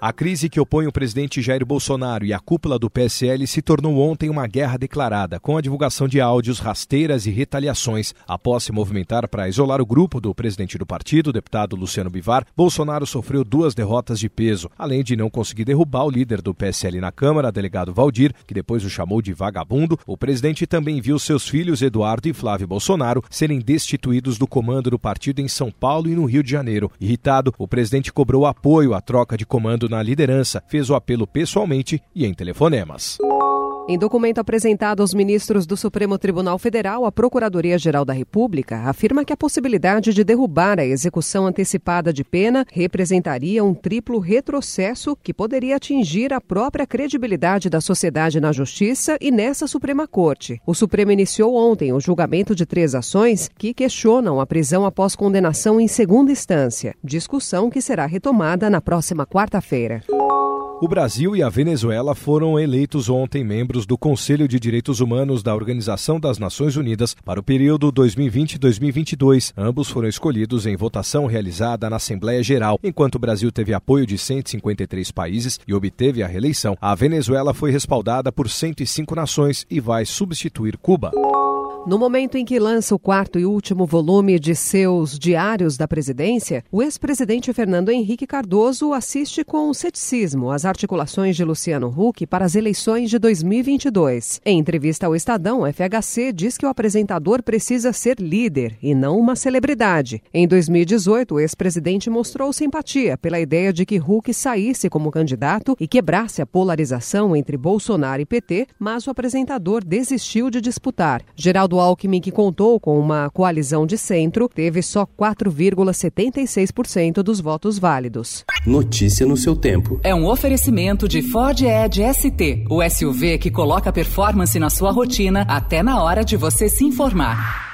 A crise que opõe o presidente Jair Bolsonaro e a cúpula do PSL se tornou ontem uma guerra declarada, com a divulgação de áudios, rasteiras e retaliações. Após se movimentar para isolar o grupo do presidente do partido, deputado Luciano Bivar, Bolsonaro sofreu duas derrotas de peso, além de não conseguir derrubar o líder do PSL na Câmara, delegado Valdir, que depois o chamou de vagabundo. O presidente também viu seus filhos Eduardo e Flávio Bolsonaro serem destituídos do comando do partido em São Paulo e no Rio de Janeiro. Irritado, o presidente cobrou apoio à troca de comando na liderança, fez o apelo pessoalmente e em telefonemas. Em documento apresentado aos ministros do Supremo Tribunal Federal, a Procuradoria-Geral da República afirma que a possibilidade de derrubar a execução antecipada de pena representaria um triplo retrocesso que poderia atingir a própria credibilidade da sociedade na Justiça e nessa Suprema Corte. O Supremo iniciou ontem o julgamento de três ações que questionam a prisão após condenação em segunda instância, discussão que será retomada na próxima quarta-feira. O Brasil e a Venezuela foram eleitos ontem membros do Conselho de Direitos Humanos da Organização das Nações Unidas para o período 2020-2022. Ambos foram escolhidos em votação realizada na Assembleia Geral. Enquanto o Brasil teve apoio de 153 países e obteve a reeleição, a Venezuela foi respaldada por 105 nações e vai substituir Cuba. No momento em que lança o quarto e último volume de seus Diários da Presidência, o ex-presidente Fernando Henrique Cardoso assiste com ceticismo às articulações de Luciano Huck para as eleições de 2022. Em entrevista ao Estadão, FHC diz que o apresentador precisa ser líder e não uma celebridade. Em 2018, o ex-presidente mostrou simpatia pela ideia de que Huck saísse como candidato e quebrasse a polarização entre Bolsonaro e PT, mas o apresentador desistiu de disputar. Geraldo Alckmin, que contou com uma coalizão de centro, teve só 4,76% dos votos válidos. Notícia no seu tempo. É um oferecimento de Ford Edge ST, o SUV que coloca performance na sua rotina até na hora de você se informar.